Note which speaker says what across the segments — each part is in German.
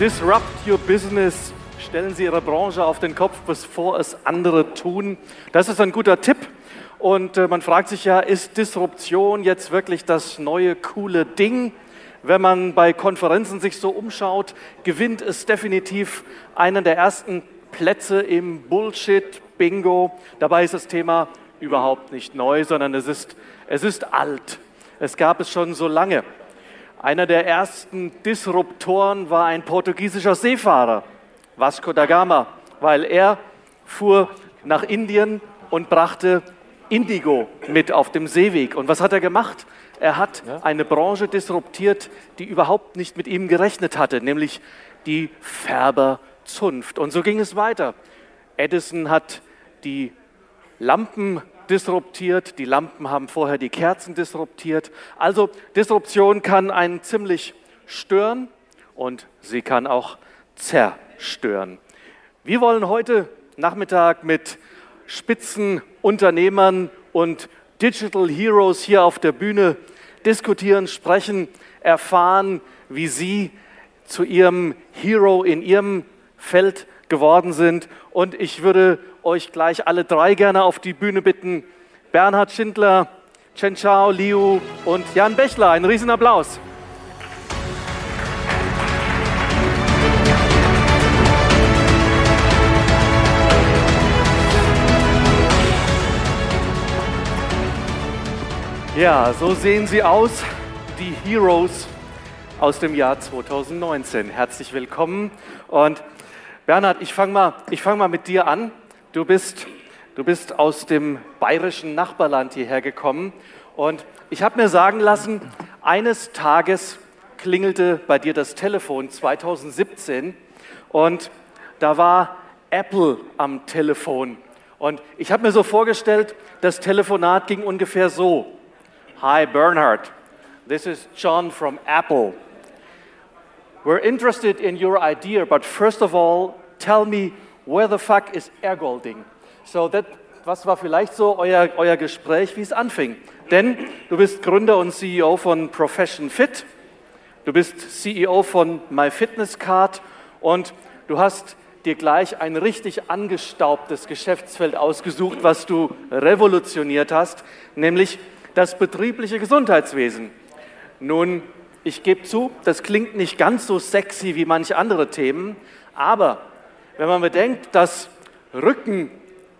Speaker 1: Disrupt your business. Stellen Sie Ihre Branche auf den Kopf, bevor es andere tun. Das ist ein guter Tipp. Und äh, man fragt sich ja, ist Disruption jetzt wirklich das neue coole Ding? Wenn man bei Konferenzen sich so umschaut, gewinnt es definitiv einen der ersten Plätze im Bullshit-Bingo. Dabei ist das Thema überhaupt nicht neu, sondern es ist, es ist alt. Es gab es schon so lange. Einer der ersten Disruptoren war ein portugiesischer Seefahrer, Vasco da Gama, weil er fuhr nach Indien und brachte Indigo mit auf dem Seeweg. Und was hat er gemacht? Er hat eine Branche disruptiert, die überhaupt nicht mit ihm gerechnet hatte, nämlich die Färberzunft. Und so ging es weiter. Edison hat die Lampen disruptiert, die Lampen haben vorher die Kerzen disruptiert. Also Disruption kann einen ziemlich stören und sie kann auch zerstören. Wir wollen heute Nachmittag mit Spitzenunternehmern und Digital Heroes hier auf der Bühne diskutieren, sprechen, erfahren, wie sie zu ihrem Hero in ihrem Feld geworden sind. Und ich würde euch gleich alle drei gerne auf die Bühne bitten. Bernhard Schindler, Chen Chao, Liu und Jan Bechler. Ein Riesenapplaus. Ja, so sehen sie aus, die Heroes aus dem Jahr 2019. Herzlich willkommen. Und Bernhard, ich fange mal, fang mal mit dir an. Du bist, du bist aus dem bayerischen Nachbarland hierher gekommen und ich habe mir sagen lassen, eines Tages klingelte bei dir das Telefon 2017 und da war Apple am Telefon. Und ich habe mir so vorgestellt, das Telefonat ging ungefähr so. Hi Bernhard, this is John from Apple. We're interested in your idea, but first of all, tell me where the fuck is Airgolding? So, that, was war vielleicht so euer, euer Gespräch, wie es anfing? Denn du bist Gründer und CEO von Profession Fit, du bist CEO von MyFitnessCard und du hast dir gleich ein richtig angestaubtes Geschäftsfeld ausgesucht, was du revolutioniert hast, nämlich das betriebliche Gesundheitswesen. Nun, ich gebe zu, das klingt nicht ganz so sexy wie manche andere Themen, aber wenn man bedenkt, dass Rücken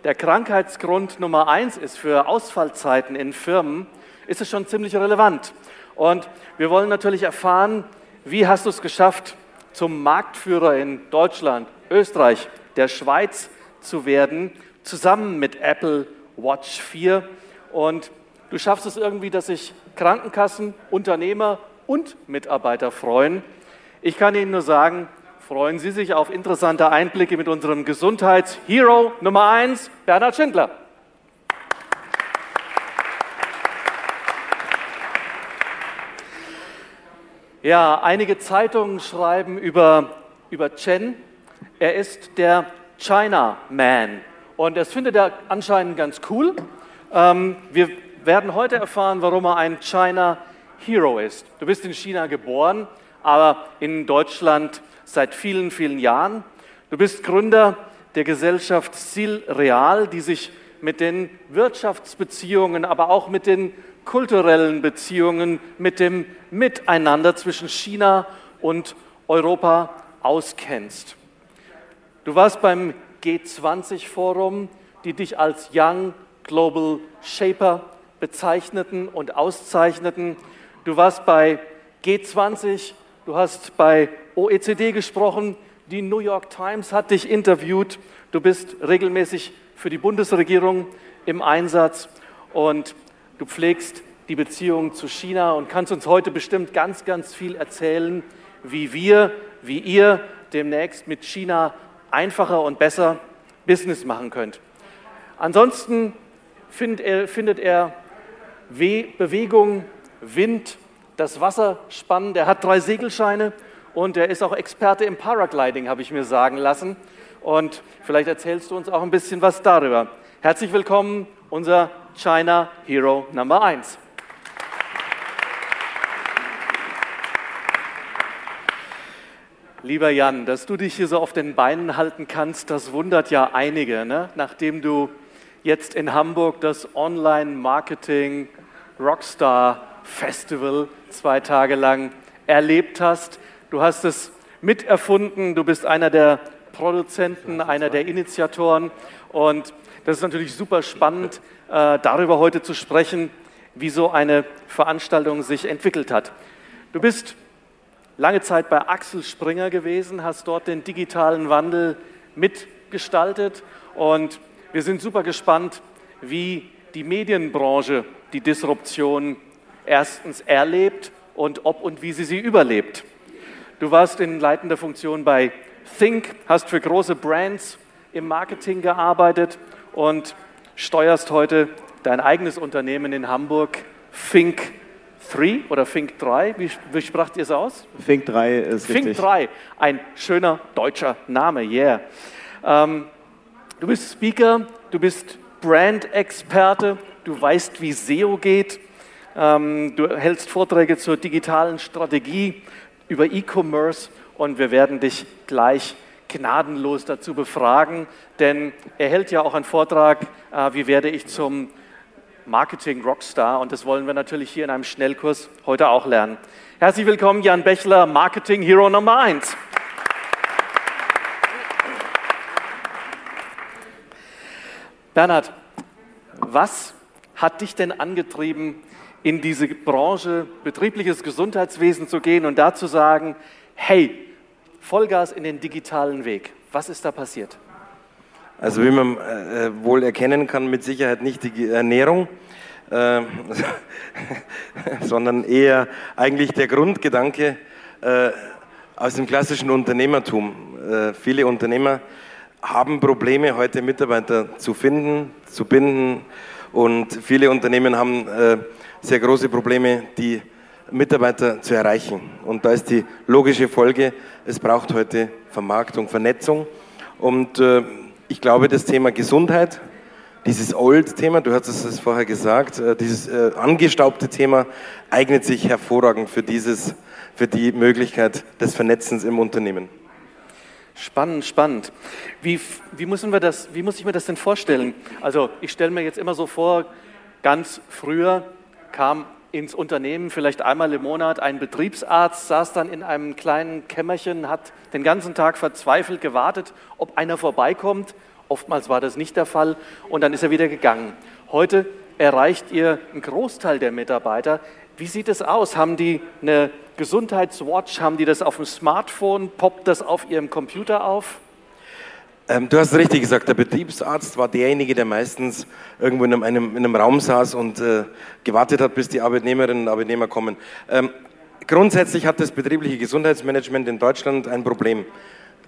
Speaker 1: der Krankheitsgrund Nummer eins ist für Ausfallzeiten in Firmen, ist es schon ziemlich relevant. Und wir wollen natürlich erfahren, wie hast du es geschafft, zum Marktführer in Deutschland, Österreich, der Schweiz zu werden, zusammen mit Apple Watch 4. Und du schaffst es irgendwie, dass sich Krankenkassen, Unternehmer und Mitarbeiter freuen. Ich kann Ihnen nur sagen, freuen Sie sich auf interessante Einblicke mit unserem Gesundheitshero Nummer 1, Bernhard Schindler. Ja, einige Zeitungen schreiben über, über Chen. Er ist der China Man. Und das findet er anscheinend ganz cool. Ähm, wir werden heute erfahren, warum er ein China Hero ist. Du bist in China geboren, aber in Deutschland seit vielen, vielen Jahren. Du bist Gründer der Gesellschaft Sil Real, die sich mit den Wirtschaftsbeziehungen, aber auch mit den kulturellen Beziehungen, mit dem Miteinander zwischen China und Europa auskennst. Du warst beim G20-Forum, die dich als Young Global Shaper bezeichneten und auszeichneten. Du warst bei G20, du hast bei OECD gesprochen, die New York Times hat dich interviewt, du bist regelmäßig für die Bundesregierung im Einsatz und du pflegst die Beziehung zu China und kannst uns heute bestimmt ganz, ganz viel erzählen, wie wir, wie ihr demnächst mit China einfacher und besser Business machen könnt. Ansonsten findet er, findet er Bewegung, Wind, das Wasser spannend. Er hat drei Segelscheine und er ist auch Experte im Paragliding, habe ich mir sagen lassen. Und vielleicht erzählst du uns auch ein bisschen was darüber. Herzlich willkommen, unser China Hero Number 1. Lieber Jan, dass du dich hier so auf den Beinen halten kannst, das wundert ja einige, ne? nachdem du jetzt in Hamburg das Online-Marketing Rockstar Festival zwei Tage lang erlebt hast. Du hast es miterfunden, du bist einer der Produzenten, einer der Initiatoren und das ist natürlich super spannend, äh, darüber heute zu sprechen, wie so eine Veranstaltung sich entwickelt hat. Du bist lange Zeit bei Axel Springer gewesen, hast dort den digitalen Wandel mitgestaltet und wir sind super gespannt, wie die Medienbranche die Disruption erstens erlebt und ob und wie sie sie überlebt. Du warst in leitender Funktion bei Think, hast für große Brands im Marketing gearbeitet und steuerst heute dein eigenes Unternehmen in Hamburg, Think 3 oder Think 3, wie, wie spracht ihr es aus?
Speaker 2: Think 3 ist
Speaker 1: Think
Speaker 2: richtig.
Speaker 1: 3, ein schöner deutscher Name, yeah. Ähm, du bist Speaker, du bist Brand-Experte, du weißt, wie SEO geht, du hältst Vorträge zur digitalen Strategie, über E-Commerce und wir werden dich gleich gnadenlos dazu befragen, denn er hält ja auch einen Vortrag, äh, wie werde ich zum Marketing Rockstar und das wollen wir natürlich hier in einem Schnellkurs heute auch lernen. Herzlich willkommen, Jan Bechler, Marketing Hero Nummer 1. Bernhard, was hat dich denn angetrieben, in diese Branche betriebliches Gesundheitswesen zu gehen und da zu sagen, hey, Vollgas in den digitalen Weg. Was ist da passiert?
Speaker 2: Also wie man äh, wohl erkennen kann, mit Sicherheit nicht die Ernährung, äh, sondern eher eigentlich der Grundgedanke äh, aus dem klassischen Unternehmertum. Äh, viele Unternehmer haben Probleme, heute Mitarbeiter zu finden, zu binden und viele Unternehmen haben äh, sehr große Probleme, die Mitarbeiter zu erreichen. Und da ist die logische Folge, es braucht heute Vermarktung, Vernetzung. Und äh, ich glaube, das Thema Gesundheit, dieses Old-Thema, du hast es vorher gesagt, äh, dieses äh, angestaubte Thema eignet sich hervorragend für, dieses, für die Möglichkeit des Vernetzens im Unternehmen.
Speaker 1: Spannend, spannend. Wie, wie, müssen wir das, wie muss ich mir das denn vorstellen? Also ich stelle mir jetzt immer so vor, ganz früher kam ins Unternehmen vielleicht einmal im Monat ein Betriebsarzt, saß dann in einem kleinen Kämmerchen, hat den ganzen Tag verzweifelt gewartet, ob einer vorbeikommt. Oftmals war das nicht der Fall und dann ist er wieder gegangen. Heute erreicht ihr einen Großteil der Mitarbeiter. Wie sieht es aus? Haben die eine Gesundheitswatch? Haben die das auf dem Smartphone? Poppt das auf ihrem Computer auf?
Speaker 2: Ähm, du hast richtig gesagt, der Betriebsarzt war derjenige, der meistens irgendwo in einem, in einem Raum saß und äh, gewartet hat, bis die Arbeitnehmerinnen und Arbeitnehmer kommen. Ähm, grundsätzlich hat das betriebliche Gesundheitsmanagement in Deutschland ein Problem.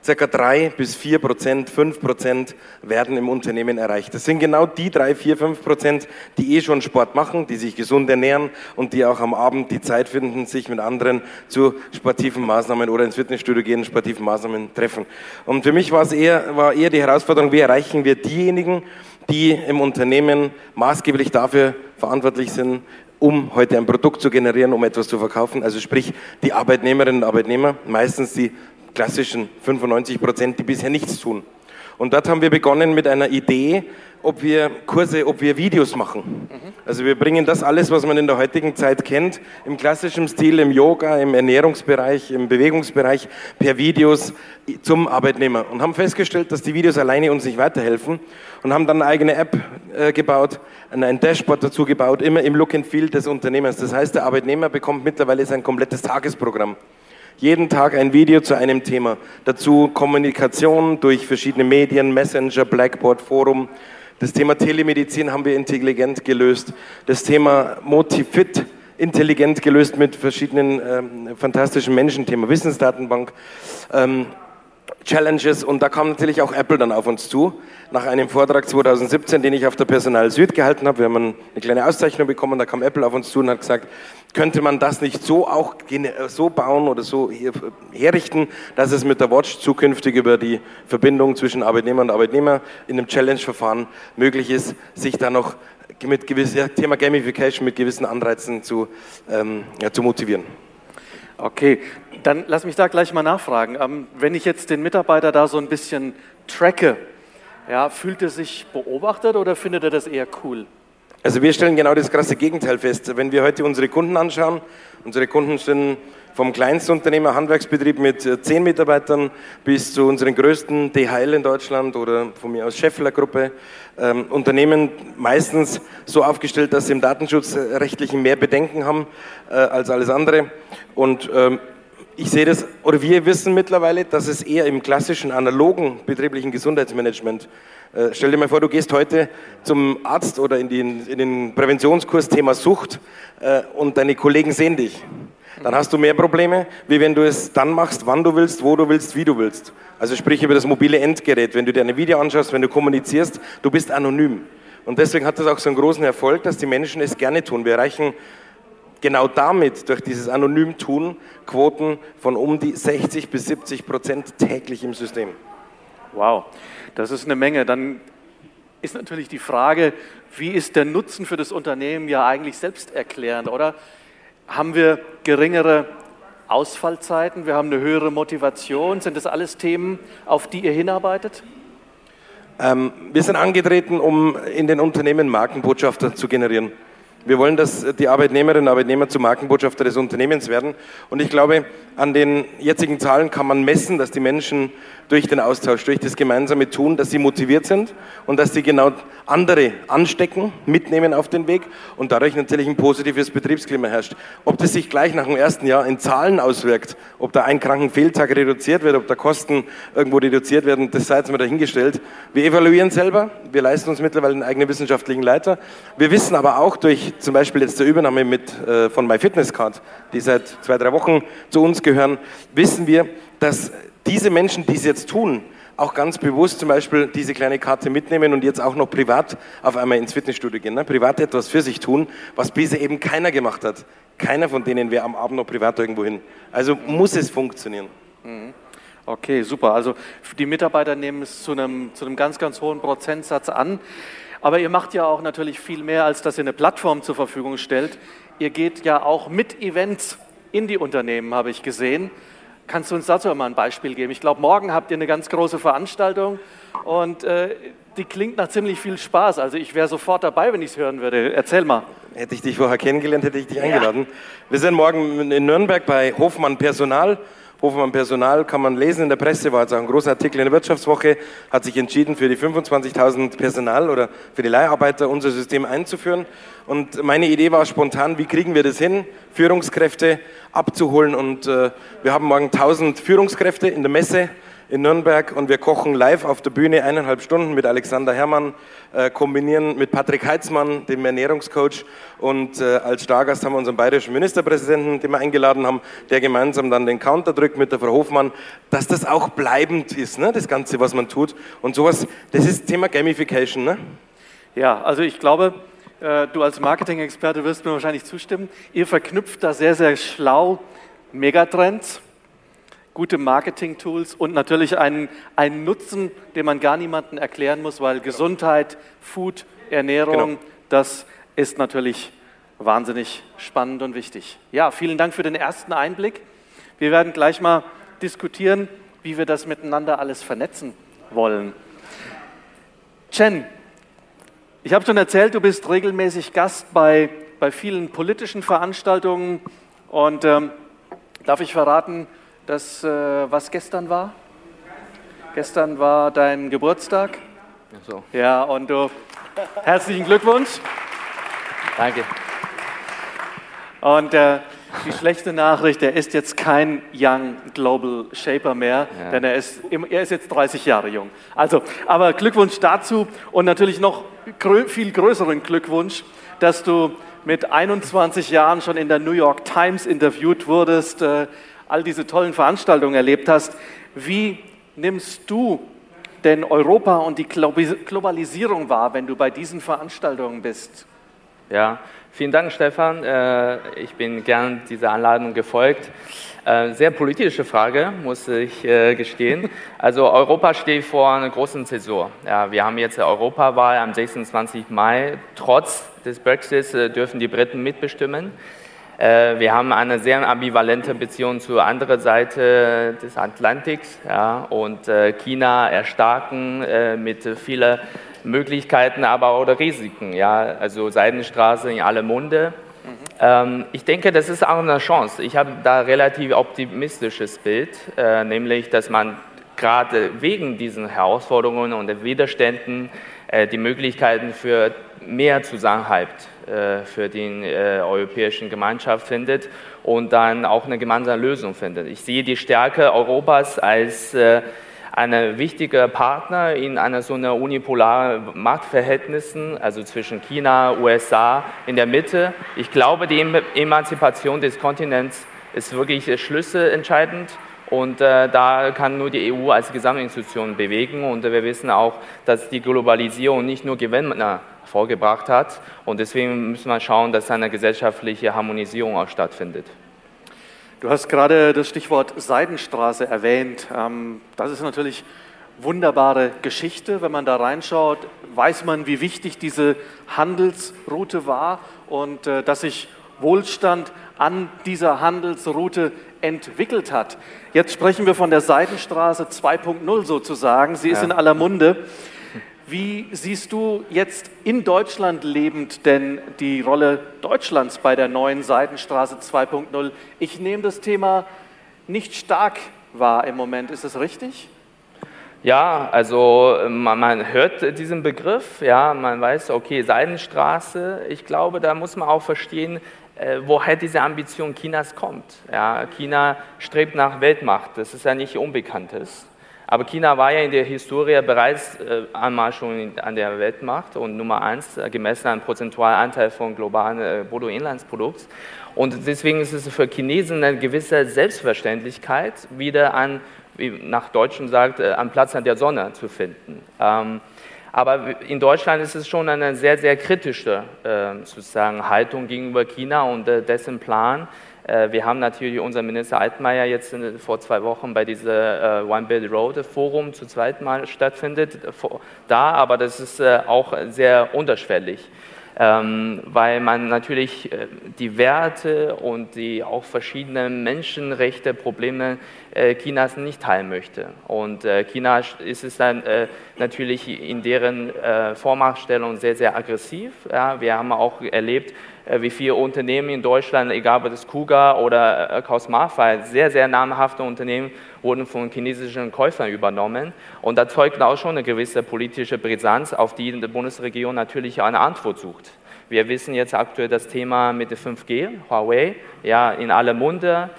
Speaker 2: Circa drei bis vier Prozent, fünf Prozent werden im Unternehmen erreicht. Das sind genau die drei, vier, fünf Prozent, die eh schon Sport machen, die sich gesund ernähren und die auch am Abend die Zeit finden, sich mit anderen zu sportiven Maßnahmen oder ins Fitnessstudio gehen, sportiven Maßnahmen treffen. Und für mich war es eher, war eher die Herausforderung, wie erreichen wir diejenigen, die im Unternehmen maßgeblich dafür verantwortlich sind, um heute ein Produkt zu generieren, um etwas zu verkaufen. Also sprich die Arbeitnehmerinnen und Arbeitnehmer, meistens die klassischen 95 Prozent, die bisher nichts tun. Und dort haben wir begonnen mit einer Idee, ob wir Kurse, ob wir Videos machen. Also wir bringen das alles, was man in der heutigen Zeit kennt, im klassischen Stil, im Yoga, im Ernährungsbereich, im Bewegungsbereich, per Videos zum Arbeitnehmer. Und haben festgestellt, dass die Videos alleine uns nicht weiterhelfen und haben dann eine eigene App äh, gebaut, ein Dashboard dazu gebaut, immer im Look and Feel des Unternehmers. Das heißt, der Arbeitnehmer bekommt mittlerweile sein komplettes Tagesprogramm. Jeden Tag ein Video zu einem Thema. Dazu Kommunikation durch verschiedene Medien, Messenger, Blackboard, Forum. Das Thema Telemedizin haben wir intelligent gelöst. Das Thema Motivit intelligent gelöst mit verschiedenen ähm, fantastischen Menschen, Thema Wissensdatenbank. Ähm, Challenges und da kam natürlich auch Apple dann auf uns zu. Nach einem Vortrag 2017, den ich auf der Personal Süd gehalten habe, wir haben eine kleine Auszeichnung bekommen, da kam Apple auf uns zu und hat gesagt, könnte man das nicht so auch so bauen oder so herrichten, dass es mit der Watch zukünftig über die Verbindung zwischen Arbeitnehmer und Arbeitnehmer in einem Challenge-Verfahren möglich ist, sich da noch mit gewissen Thema Gamification mit gewissen Anreizen zu, ähm, ja, zu motivieren.
Speaker 1: Okay, dann lass mich da gleich mal nachfragen. Ähm, wenn ich jetzt den Mitarbeiter da so ein bisschen tracke, ja, fühlt er sich beobachtet oder findet er das eher cool?
Speaker 2: Also wir stellen genau das krasse Gegenteil fest. Wenn wir heute unsere Kunden anschauen, unsere Kunden sind vom Kleinstunternehmer, Handwerksbetrieb mit äh, zehn Mitarbeitern bis zu unseren größten DHL in Deutschland oder von mir aus Scheffler Gruppe. Ähm, Unternehmen meistens so aufgestellt, dass sie im datenschutzrechtlichen mehr Bedenken haben äh, als alles andere. Und ähm, ich sehe das, oder wir wissen mittlerweile, dass es eher im klassischen analogen betrieblichen Gesundheitsmanagement, äh, stell dir mal vor, du gehst heute zum Arzt oder in den, in den Präventionskurs Thema Sucht äh, und deine Kollegen sehen dich dann hast du mehr Probleme, wie wenn du es dann machst, wann du willst, wo du willst, wie du willst. Also sprich über das mobile Endgerät. Wenn du dir eine Video anschaust, wenn du kommunizierst, du bist anonym. Und deswegen hat das auch so einen großen Erfolg, dass die Menschen es gerne tun. Wir erreichen genau damit, durch dieses anonym Tun, Quoten von um die 60 bis 70 Prozent täglich im System.
Speaker 1: Wow, das ist eine Menge. Dann ist natürlich die Frage, wie ist der Nutzen für das Unternehmen ja eigentlich selbsterklärend, oder? Haben wir geringere Ausfallzeiten? Wir haben eine höhere Motivation? Sind das alles Themen, auf die ihr hinarbeitet?
Speaker 2: Ähm, wir sind angetreten, um in den Unternehmen Markenbotschafter zu generieren. Wir wollen, dass die Arbeitnehmerinnen und Arbeitnehmer zu Markenbotschafter des Unternehmens werden. Und ich glaube, an den jetzigen Zahlen kann man messen, dass die Menschen durch den Austausch, durch das gemeinsame Tun, dass sie motiviert sind und dass sie genau andere anstecken, mitnehmen auf den Weg und dadurch natürlich ein positives Betriebsklima herrscht. Ob das sich gleich nach dem ersten Jahr in Zahlen auswirkt, ob da ein Krankenfehltag reduziert wird, ob da Kosten irgendwo reduziert werden, das sei jetzt mal dahingestellt. Wir evaluieren selber, wir leisten uns mittlerweile einen eigenen wissenschaftlichen Leiter. Wir wissen aber auch durch zum Beispiel jetzt der Übernahme mit, äh, von MyFitnessCard, die seit zwei, drei Wochen zu uns gehören, wissen wir, dass diese Menschen, die es jetzt tun, auch ganz bewusst zum Beispiel diese kleine Karte mitnehmen und jetzt auch noch privat auf einmal ins Fitnessstudio gehen, ne? privat etwas für sich tun, was bisher eben keiner gemacht hat. Keiner von denen wäre am Abend noch privat irgendwo hin. Also muss es funktionieren. Mhm.
Speaker 1: Okay, super. Also die Mitarbeiter nehmen es zu einem, zu einem ganz, ganz hohen Prozentsatz an. Aber ihr macht ja auch natürlich viel mehr, als dass ihr eine Plattform zur Verfügung stellt. Ihr geht ja auch mit Events in die Unternehmen, habe ich gesehen. Kannst du uns dazu mal ein Beispiel geben? Ich glaube, morgen habt ihr eine ganz große Veranstaltung und äh, die klingt nach ziemlich viel Spaß. Also ich wäre sofort dabei, wenn ich es hören würde. Erzähl mal.
Speaker 2: Hätte ich dich vorher kennengelernt, hätte ich dich eingeladen. Ja. Wir sind morgen in Nürnberg bei Hofmann Personal. Hofmann Personal kann man lesen in der Presse, war jetzt auch ein großer Artikel in der Wirtschaftswoche, hat sich entschieden, für die 25.000 Personal oder für die Leiharbeiter unser System einzuführen. Und meine Idee war spontan, wie kriegen wir das hin, Führungskräfte abzuholen. Und äh, wir haben morgen 1000 Führungskräfte in der Messe in Nürnberg und wir kochen live auf der Bühne eineinhalb Stunden mit Alexander Herrmann, äh, kombinieren mit Patrick Heitzmann, dem Ernährungscoach und äh, als Stargast haben wir unseren bayerischen Ministerpräsidenten, den wir eingeladen haben, der gemeinsam dann den Counter drückt mit der Frau Hofmann, dass das auch bleibend ist, ne, das Ganze, was man tut und sowas, das ist Thema Gamification. Ne?
Speaker 1: Ja, also ich glaube, äh, du als Marketing-Experte wirst mir wahrscheinlich zustimmen, ihr verknüpft da sehr, sehr schlau Megatrends gute Marketing-Tools und natürlich einen, einen Nutzen, den man gar niemandem erklären muss, weil Gesundheit, Food, Ernährung, genau. das ist natürlich wahnsinnig spannend und wichtig. Ja, vielen Dank für den ersten Einblick. Wir werden gleich mal diskutieren, wie wir das miteinander alles vernetzen wollen. Chen, ich habe schon erzählt, du bist regelmäßig Gast bei, bei vielen politischen Veranstaltungen und ähm, darf ich verraten, das, äh, was gestern war? Gestern war dein Geburtstag. So. Ja, und du, herzlichen Glückwunsch.
Speaker 3: Danke.
Speaker 1: Und äh, die schlechte Nachricht, er ist jetzt kein Young Global Shaper mehr, ja. denn er ist, er ist jetzt 30 Jahre jung. Also, aber Glückwunsch dazu und natürlich noch grö viel größeren Glückwunsch, dass du mit 21 Jahren schon in der New York Times interviewt wurdest, äh, all diese tollen Veranstaltungen erlebt hast. Wie nimmst du denn Europa und die Globalisierung wahr, wenn du bei diesen Veranstaltungen bist?
Speaker 3: Ja, vielen Dank, Stefan. Äh, ich bin gern dieser Einladung gefolgt. Äh, sehr politische Frage, muss ich äh, gestehen. Also Europa steht vor einer großen Zäsur. Ja, wir haben jetzt Europawahl am 26. Mai. Trotz des Brexits dürfen die Briten mitbestimmen. Wir haben eine sehr ambivalente Beziehung zur anderen Seite des Atlantiks ja, und China erstarken mit vielen Möglichkeiten, aber auch Risiken. Ja? Also Seidenstraße in alle Munde. Ähm, ich denke, das ist auch eine Chance. Ich habe da relativ optimistisches Bild, äh, nämlich, dass man gerade wegen diesen Herausforderungen und Widerständen äh, die Möglichkeiten für mehr Zusammenhalt äh, für die äh, europäischen Gemeinschaft findet und dann auch eine gemeinsame Lösung findet. Ich sehe die Stärke Europas als äh, ein wichtiger Partner in einer so einer unipolaren Machtverhältnissen, also zwischen China, USA in der Mitte. Ich glaube, die Emanzipation des Kontinents ist wirklich schlüsselentscheidend. Und äh, da kann nur die EU als Gesamtinstitution bewegen. Und äh, wir wissen auch, dass die Globalisierung nicht nur Gewinner vorgebracht hat. Und deswegen müssen wir schauen, dass eine gesellschaftliche Harmonisierung auch stattfindet.
Speaker 1: Du hast gerade das Stichwort Seidenstraße erwähnt. Ähm, das ist natürlich wunderbare Geschichte. Wenn man da reinschaut, weiß man, wie wichtig diese Handelsroute war und äh, dass sich Wohlstand an dieser Handelsroute entwickelt hat. Jetzt sprechen wir von der Seidenstraße 2.0 sozusagen. Sie ist ja. in aller Munde. Wie siehst du jetzt in Deutschland lebend denn die Rolle Deutschlands bei der neuen Seidenstraße 2.0? Ich nehme das Thema nicht stark wahr im Moment. Ist es richtig?
Speaker 3: Ja, also man, man, hört diesen Begriff, ja, man weiß, okay, Seidenstraße. Ich glaube, da muss man auch verstehen, äh, woher diese Ambition Chinas kommt. Ja, China strebt nach Weltmacht, das ist ja nicht Unbekanntes. Aber China war ja in der Historie bereits äh, einmal schon an der Weltmacht und Nummer eins, äh, gemessen an prozentualen Anteil von globalen äh, Bruttoinlandsprodukts. Und deswegen ist es für Chinesen eine gewisse Selbstverständlichkeit, wieder an, wie nach Deutschen sagt, am Platz an der Sonne zu finden. Ähm, aber in Deutschland ist es schon eine sehr, sehr kritische sozusagen Haltung gegenüber China und dessen Plan, wir haben natürlich unseren Minister Altmaier jetzt vor zwei Wochen bei diesem äh, One Belt Road Forum zu zweit mal stattfindet, da, aber das ist äh, auch sehr unterschwellig. Ähm, weil man natürlich die Werte und die auch verschiedenen Menschenrechte, Probleme Chinas nicht teilen möchte. Und China ist es dann natürlich in deren Vormachtstellung sehr, sehr aggressiv. wir haben auch erlebt, äh, wie viele Unternehmen in Deutschland, egal ob das Kuga oder äh, sehr, sehr namhafte Unternehmen, wurden von chinesischen Käufern übernommen. Und da zeugt auch schon eine gewisse politische Brisanz, auf die die Bundesregierung natürlich eine Antwort sucht. Wir wissen jetzt aktuell das Thema mit der 5G, Huawei, ja, in aller Munde.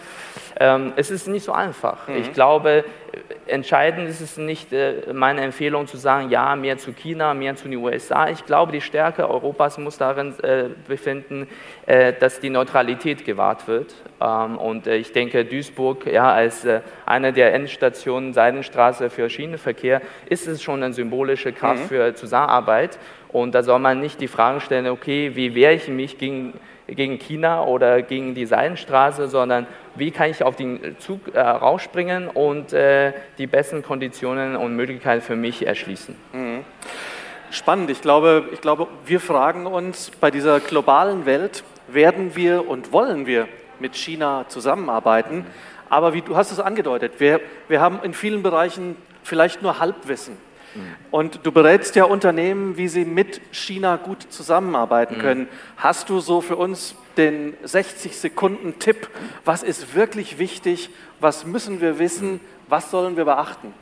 Speaker 3: Ähm, es ist nicht so einfach. Mhm. Ich glaube, entscheidend ist es nicht äh, meine Empfehlung zu sagen, ja, mehr zu China, mehr zu den USA. Ich glaube, die Stärke Europas muss darin äh, befinden, äh, dass die Neutralität gewahrt wird. Ähm, und äh, ich denke, Duisburg ja, als äh, eine der Endstationen Seidenstraße für Schienenverkehr ist es schon eine symbolische Kraft mhm. für Zusammenarbeit. Und da soll man nicht die Frage stellen, okay, wie wehre ich mich gegen gegen China oder gegen die Seidenstraße, sondern wie kann ich auf den Zug äh, rausspringen und äh, die besten Konditionen und Möglichkeiten für mich erschließen. Mhm.
Speaker 1: Spannend. Ich glaube, ich glaube, wir fragen uns bei dieser globalen Welt, werden wir und wollen wir mit China zusammenarbeiten? Aber wie du hast es angedeutet, wir, wir haben in vielen Bereichen vielleicht nur Halbwissen. Und du berätst ja Unternehmen, wie sie mit China gut zusammenarbeiten mhm. können. Hast du so für uns den 60-Sekunden-Tipp? Was ist wirklich wichtig? Was müssen wir wissen? Was sollen wir beachten?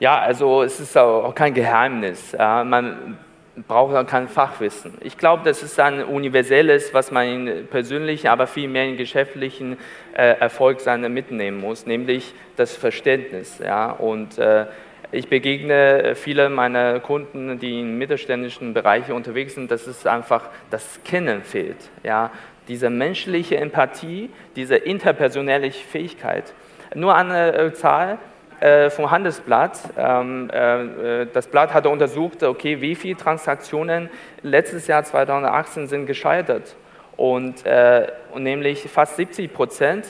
Speaker 3: Ja, also es ist auch kein Geheimnis. Man braucht auch kein Fachwissen. Ich glaube, das ist ein universelles, was man in persönlichen, aber vielmehr in geschäftlichen äh, Erfolg mitnehmen muss, nämlich das Verständnis. Ja? Und äh, Ich begegne viele meiner Kunden, die in mittelständischen Bereichen unterwegs sind, dass es einfach das Kennen fehlt. Ja? Diese menschliche Empathie, diese interpersonelle Fähigkeit. Nur eine äh, Zahl äh, vom Handelsblatt. Ähm, äh, das Blatt hatte untersucht, okay, wie viele Transaktionen letztes Jahr 2018 sind gescheitert. Und, und nämlich fast 70 Prozent.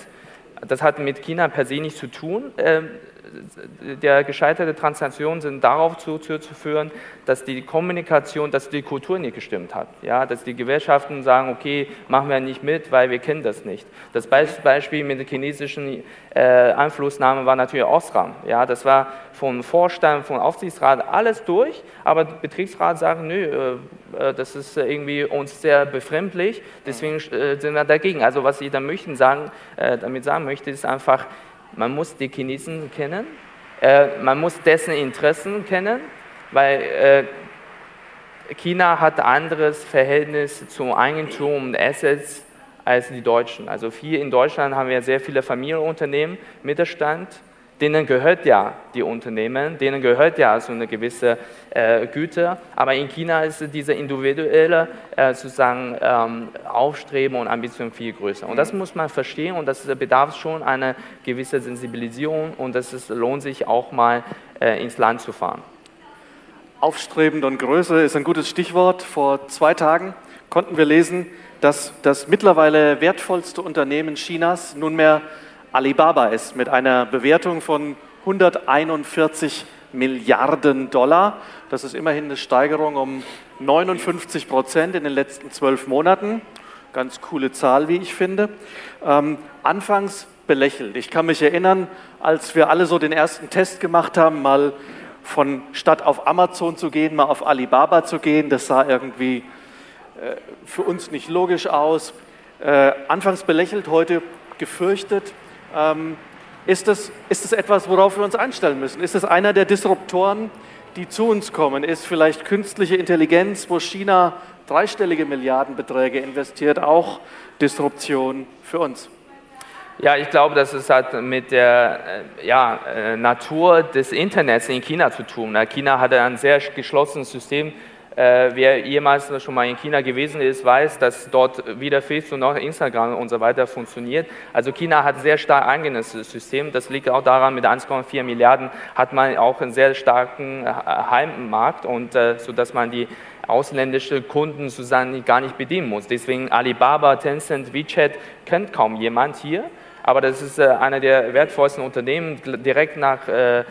Speaker 3: Das hat mit China per se nichts zu tun. Der gescheiterte Transaktionen sind darauf zuzuführen, dass die Kommunikation, dass die Kultur nicht gestimmt hat. Ja, dass die Gewerkschaften sagen, okay, machen wir nicht mit, weil wir kennen das nicht. Das Beispiel mit der chinesischen äh, Einflussnahme war natürlich Osram. Ja, das war vom Vorstand, vom Aufsichtsrat alles durch, aber der Betriebsrat sagt, nö, äh, äh, das ist irgendwie uns sehr befremdlich, deswegen äh, sind wir dagegen. Also was ich da möchten sagen, äh, damit sagen möchte, ist einfach, man muss die Chinesen kennen, äh, man muss dessen Interessen kennen, weil äh, China hat anderes Verhältnis zum Eigentum und Assets als die Deutschen. Also hier in Deutschland haben wir sehr viele Familienunternehmen, Mittelstand, denen gehört ja die Unternehmen, denen gehört ja so eine gewisse äh, Güte. Aber in China ist diese individuelle äh, sozusagen ähm, Aufstreben und Ambition viel größer. Und das muss man verstehen und das bedarf schon einer gewissen Sensibilisierung und es lohnt sich auch mal äh, ins Land zu fahren.
Speaker 1: Aufstrebend und Größe ist ein gutes Stichwort. Vor zwei Tagen konnten wir lesen, dass das mittlerweile wertvollste Unternehmen Chinas nunmehr Alibaba ist mit einer Bewertung von 141 Milliarden Dollar. Das ist immerhin eine Steigerung um 59 Prozent in den letzten zwölf Monaten. Ganz coole Zahl, wie ich finde. Ähm, anfangs belächelt. Ich kann mich erinnern, als wir alle so den ersten Test gemacht haben, mal von statt auf Amazon zu gehen, mal auf Alibaba zu gehen. Das sah irgendwie äh, für uns nicht logisch aus. Äh, anfangs belächelt, heute gefürchtet. Ähm, ist, das, ist das etwas, worauf wir uns einstellen müssen? Ist es einer der Disruptoren, die zu uns kommen? Ist vielleicht künstliche Intelligenz, wo China dreistellige Milliardenbeträge investiert, auch Disruption für uns?
Speaker 3: Ja, ich glaube, das halt mit der äh, ja, äh, Natur des Internets in China zu tun. China hatte ein sehr geschlossenes System wer jemals schon mal in China gewesen ist, weiß, dass dort weder Facebook noch Instagram und so weiter funktioniert. Also China hat sehr stark eigenes System. Das liegt auch daran, mit 1,4 Milliarden hat man auch einen sehr starken äh, Heimmarkt und äh, so dass man die ausländische Kunden sozusagen gar nicht bedienen muss. Deswegen Alibaba, Tencent, WeChat kennt kaum jemand hier aber das ist äh, einer der wertvollsten Unternehmen direkt nach äh, äh,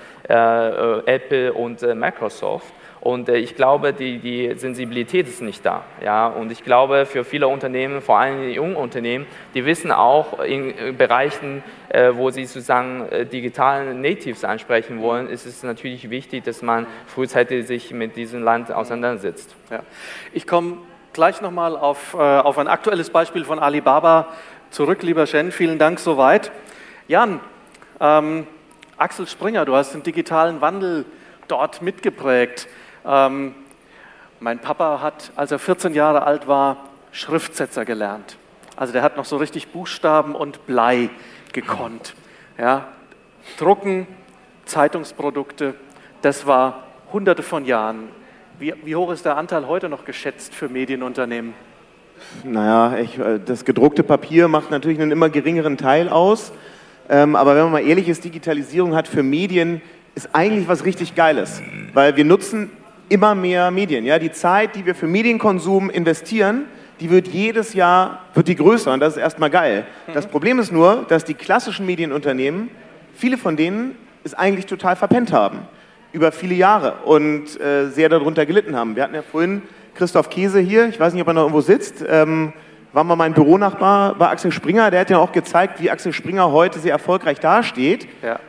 Speaker 3: Apple und äh, Microsoft. Und äh, ich glaube, die, die Sensibilität ist nicht da. Ja? Und ich glaube, für viele Unternehmen, vor allem die jungen Unternehmen, die wissen auch in Bereichen, äh, wo sie sozusagen äh, digitalen Natives ansprechen wollen, ist es natürlich wichtig, dass man frühzeitig sich mit diesem Land auseinandersetzt.
Speaker 1: Ja. Ich komme gleich nochmal auf, auf ein aktuelles Beispiel von Alibaba zurück, lieber Shen. Vielen Dank soweit. Jan, ähm, Axel Springer, du hast den digitalen Wandel dort mitgeprägt. Ähm, mein Papa hat, als er 14 Jahre alt war, Schriftsetzer gelernt. Also der hat noch so richtig Buchstaben und Blei gekonnt. Ja, Drucken, Zeitungsprodukte, das war hunderte von Jahren. Wie, wie hoch ist der Anteil heute noch geschätzt für Medienunternehmen?
Speaker 4: Naja, ich, äh, das gedruckte Papier macht natürlich einen immer geringeren Teil aus. Ähm, aber wenn man mal ehrlich ist, Digitalisierung hat für Medien ist eigentlich was richtig Geiles, weil wir nutzen immer mehr Medien. Ja? Die Zeit, die wir für Medienkonsum investieren, die wird jedes Jahr wird die größer und das ist erstmal geil. Mhm. Das Problem ist nur, dass die klassischen Medienunternehmen, viele von denen es eigentlich total verpennt haben über viele Jahre und äh, sehr darunter gelitten haben. Wir hatten ja vorhin Christoph Käse hier, ich weiß nicht, ob er noch irgendwo sitzt, ähm, war mal mein Büronachbar bei Axel Springer, der hat ja auch gezeigt, wie Axel Springer heute sehr erfolgreich dasteht. Ja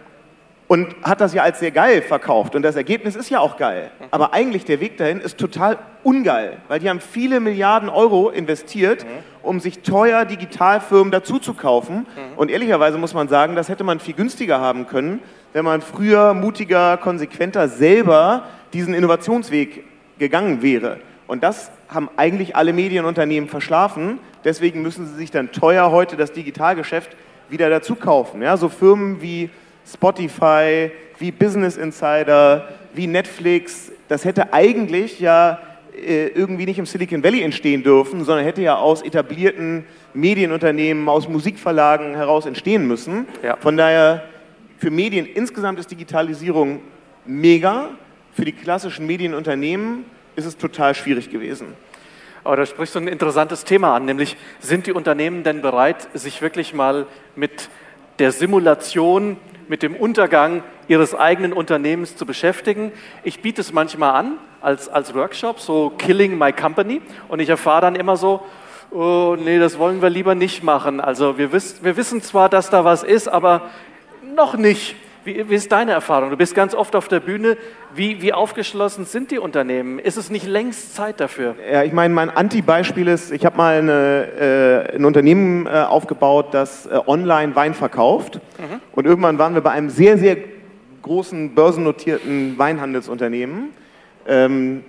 Speaker 4: und hat das ja als sehr geil verkauft. Und das Ergebnis ist ja auch geil. Aber eigentlich der Weg dahin ist total ungeil, weil die haben viele Milliarden Euro investiert, um sich teuer Digitalfirmen dazu zu kaufen. Und ehrlicherweise muss man sagen, das hätte man viel günstiger haben können, wenn man früher mutiger, konsequenter selber diesen Innovationsweg gegangen wäre. Und das haben eigentlich alle Medienunternehmen verschlafen. Deswegen müssen sie sich dann teuer heute das Digitalgeschäft wieder dazu kaufen. Ja, so Firmen wie Spotify, wie Business Insider, wie Netflix. Das hätte eigentlich ja äh, irgendwie nicht im Silicon Valley entstehen dürfen, sondern hätte ja aus etablierten Medienunternehmen, aus Musikverlagen heraus entstehen müssen. Ja. Von daher, für Medien insgesamt ist Digitalisierung mega. Für die klassischen Medienunternehmen ist es total schwierig gewesen.
Speaker 1: Aber da sprichst du ein interessantes Thema an, nämlich sind die Unternehmen denn bereit, sich wirklich mal mit der Simulation, mit dem Untergang ihres eigenen Unternehmens zu beschäftigen? Ich biete es manchmal an als, als Workshop, so Killing My Company, und ich erfahre dann immer so, oh, nee, das wollen wir lieber nicht machen. Also wir, wiss, wir wissen zwar, dass da was ist, aber noch nicht. Wie, wie, ist deine Erfahrung? Du bist ganz oft auf der Bühne. Wie, wie aufgeschlossen sind die Unternehmen? Ist es nicht längst Zeit dafür?
Speaker 4: Ja, ich meine, mein Anti-Beispiel ist, ich habe mal eine, äh, ein Unternehmen äh, aufgebaut, das äh, online Wein verkauft. Mhm. Und irgendwann waren wir bei einem sehr, sehr großen börsennotierten Weinhandelsunternehmen. Ähm,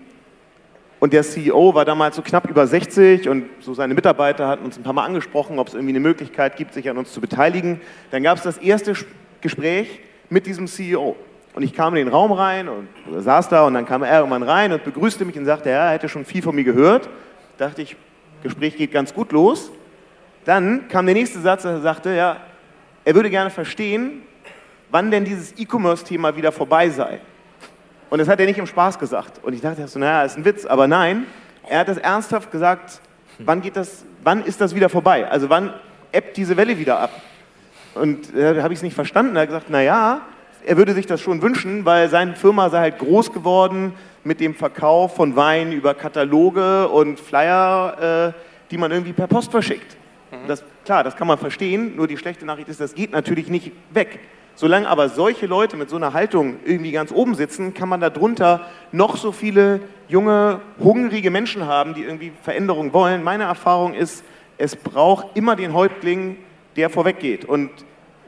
Speaker 4: und der CEO war damals so knapp über 60 und so seine Mitarbeiter hatten uns ein paar Mal angesprochen, ob es irgendwie eine Möglichkeit gibt, sich an uns zu beteiligen. Dann gab es das erste Gespräch mit diesem CEO. Und ich kam in den Raum rein und saß da und dann kam er irgendwann rein und begrüßte mich und sagte, ja, er hätte schon viel von mir gehört. Dachte ich, Gespräch geht ganz gut los. Dann kam der nächste Satz, er sagte, ja, er würde gerne verstehen, wann denn dieses E-Commerce-Thema wieder vorbei sei. Und das hat er nicht im Spaß gesagt. Und ich dachte, so, naja, ist ein Witz, aber nein, er hat das ernsthaft gesagt, wann geht das, wann ist das wieder vorbei? Also wann ebbt diese Welle wieder ab? Und da äh, habe ich es nicht verstanden. Er hat gesagt, naja, er würde sich das schon wünschen, weil seine Firma sei halt groß geworden mit dem Verkauf von Wein über Kataloge und Flyer, äh, die man irgendwie per Post verschickt. Mhm. Das, klar, das kann man verstehen, nur die schlechte Nachricht ist, das geht natürlich nicht weg. Solange aber solche Leute mit so einer Haltung irgendwie ganz oben sitzen, kann man darunter noch so viele junge, hungrige Menschen haben, die irgendwie Veränderungen wollen. Meine Erfahrung ist, es braucht immer den Häuptling, der vorweggeht. Und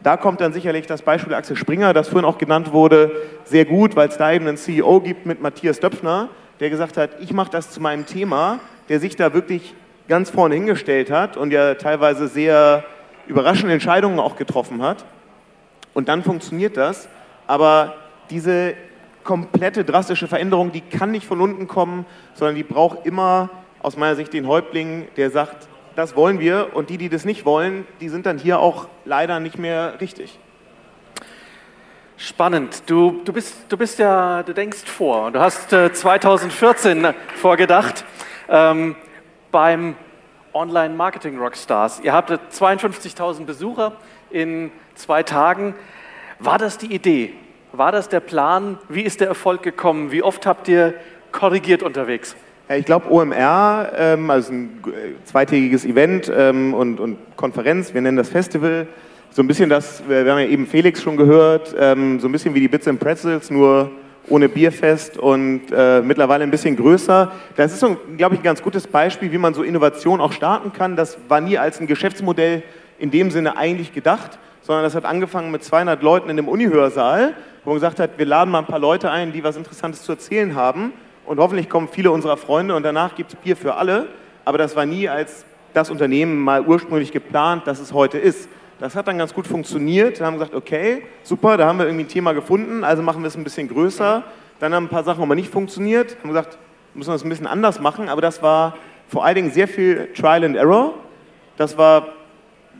Speaker 4: da kommt dann sicherlich das Beispiel Axel Springer, das vorhin auch genannt wurde, sehr gut, weil es da eben einen CEO gibt mit Matthias Döpfner, der gesagt hat, ich mache das zu meinem Thema, der sich da wirklich ganz vorne hingestellt hat und ja teilweise sehr überraschende Entscheidungen auch getroffen hat. Und dann funktioniert das. Aber diese komplette drastische Veränderung, die kann nicht von unten kommen, sondern die braucht immer aus meiner Sicht den Häuptling, der sagt, das wollen wir und die, die das nicht wollen, die sind dann hier auch leider nicht mehr richtig.
Speaker 1: Spannend. Du, du, bist, du bist ja, du denkst vor. Du hast äh, 2014 vorgedacht ähm, beim Online Marketing Rockstars. Ihr habt 52.000 Besucher in zwei Tagen. War das die Idee? War das der Plan? Wie ist der Erfolg gekommen? Wie oft habt ihr korrigiert unterwegs?
Speaker 4: Ich glaube, OMR, ähm, also ein äh, zweitägiges Event ähm, und, und, Konferenz, wir nennen das Festival, so ein bisschen das, wir haben ja eben Felix schon gehört, ähm, so ein bisschen wie die Bits and Pretzels, nur ohne Bierfest und äh, mittlerweile ein bisschen größer. Das ist, so, glaube ich, ein ganz gutes Beispiel, wie man so Innovation auch starten kann. Das war nie als ein Geschäftsmodell in dem Sinne eigentlich gedacht, sondern das hat angefangen mit 200 Leuten in dem Unihörsaal, wo man gesagt hat, wir laden mal ein paar Leute ein, die was Interessantes zu erzählen haben und hoffentlich kommen viele unserer Freunde und danach gibt es Bier für alle. Aber das war nie als das Unternehmen mal ursprünglich geplant, das es heute ist. Das hat dann ganz gut funktioniert. Dann haben gesagt, okay, super, da haben wir irgendwie ein Thema gefunden, also machen wir es ein bisschen größer. Dann haben ein paar Sachen aber nicht funktioniert. Haben gesagt, müssen wir es ein bisschen anders machen. Aber das war vor allen Dingen sehr viel Trial and Error. Das war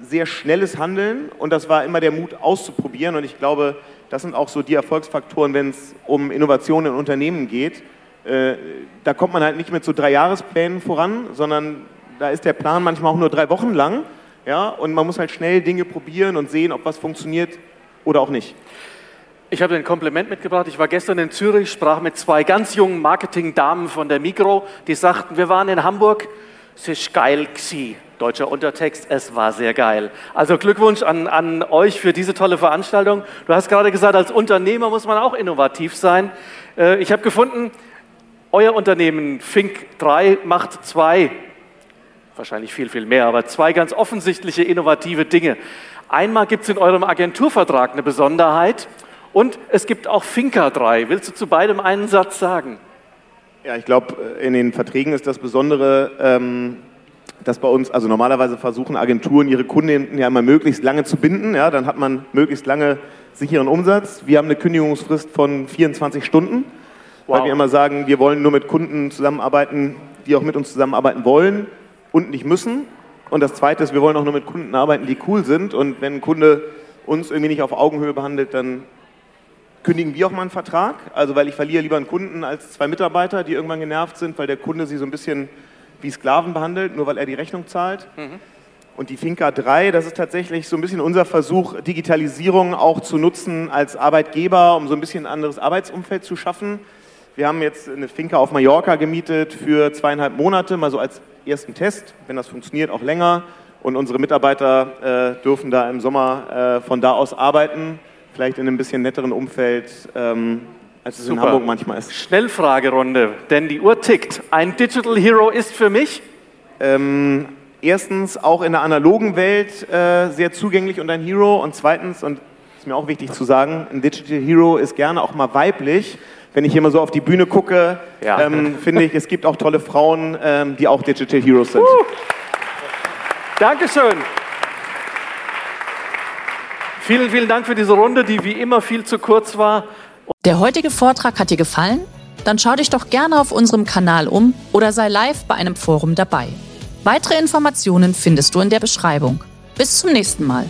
Speaker 4: sehr schnelles Handeln und das war immer der Mut auszuprobieren. Und ich glaube, das sind auch so die Erfolgsfaktoren, wenn es um Innovationen in Unternehmen geht. Äh, da kommt man halt nicht mit so drei Jahresplänen voran, sondern da ist der Plan manchmal auch nur drei Wochen lang. Ja, und man muss halt schnell Dinge probieren und sehen, ob was funktioniert oder auch nicht.
Speaker 1: Ich habe ein Kompliment mitgebracht. Ich war gestern in Zürich, sprach mit zwei ganz jungen Marketingdamen von der Migro, die sagten, wir waren in Hamburg, es ist geil gsi. Deutscher Untertext, es war sehr geil. Also Glückwunsch an, an euch für diese tolle Veranstaltung. Du hast gerade gesagt, als Unternehmer muss man auch innovativ sein. Äh, ich habe gefunden, euer Unternehmen Fink 3 macht zwei, wahrscheinlich viel, viel mehr, aber zwei ganz offensichtliche innovative Dinge. Einmal gibt es in eurem Agenturvertrag eine Besonderheit und es gibt auch Finca 3. Willst du zu beidem einen Satz sagen?
Speaker 4: Ja, ich glaube, in den Verträgen ist das Besondere, ähm, dass bei uns, also normalerweise versuchen Agenturen ihre Kunden ja immer möglichst lange zu binden. Ja, dann hat man möglichst lange sicheren Umsatz. Wir haben eine Kündigungsfrist von 24 Stunden, wow. weil wir immer sagen, wir wollen nur mit Kunden zusammenarbeiten, die auch mit uns zusammenarbeiten wollen und nicht müssen. Und das Zweite ist, wir wollen auch nur mit Kunden arbeiten, die cool sind. Und wenn ein Kunde uns irgendwie nicht auf Augenhöhe behandelt, dann kündigen wir auch mal einen Vertrag. Also weil ich verliere lieber einen Kunden als zwei Mitarbeiter, die irgendwann genervt sind, weil der Kunde sie so ein bisschen wie Sklaven behandelt, nur weil er die Rechnung zahlt. Mhm. Und die Finca 3, das ist tatsächlich so ein bisschen unser Versuch, Digitalisierung auch zu nutzen als Arbeitgeber, um so ein bisschen ein anderes Arbeitsumfeld zu schaffen. Wir haben jetzt eine Finca auf Mallorca gemietet für zweieinhalb Monate, mal so als ersten Test. Wenn das funktioniert, auch länger. Und unsere Mitarbeiter äh, dürfen da im Sommer äh, von da aus arbeiten, vielleicht in einem bisschen netteren Umfeld, ähm, als es Super. in Hamburg manchmal ist.
Speaker 1: Schnellfragerunde, denn die Uhr tickt. Ein Digital Hero ist für mich?
Speaker 4: Ähm, erstens auch in der analogen Welt äh, sehr zugänglich und ein Hero. Und zweitens, und ist mir auch wichtig zu sagen, ein Digital Hero ist gerne auch mal weiblich. Wenn ich hier mal so auf die Bühne gucke, ja. ähm, finde ich, es gibt auch tolle Frauen, ähm, die auch Digital Heroes sind. Uh.
Speaker 1: Dankeschön. Vielen, vielen Dank für diese Runde, die wie immer viel zu kurz war.
Speaker 5: Der heutige Vortrag hat dir gefallen? Dann schau dich doch gerne auf unserem Kanal um oder sei live bei einem Forum dabei. Weitere Informationen findest du in der Beschreibung. Bis zum nächsten Mal.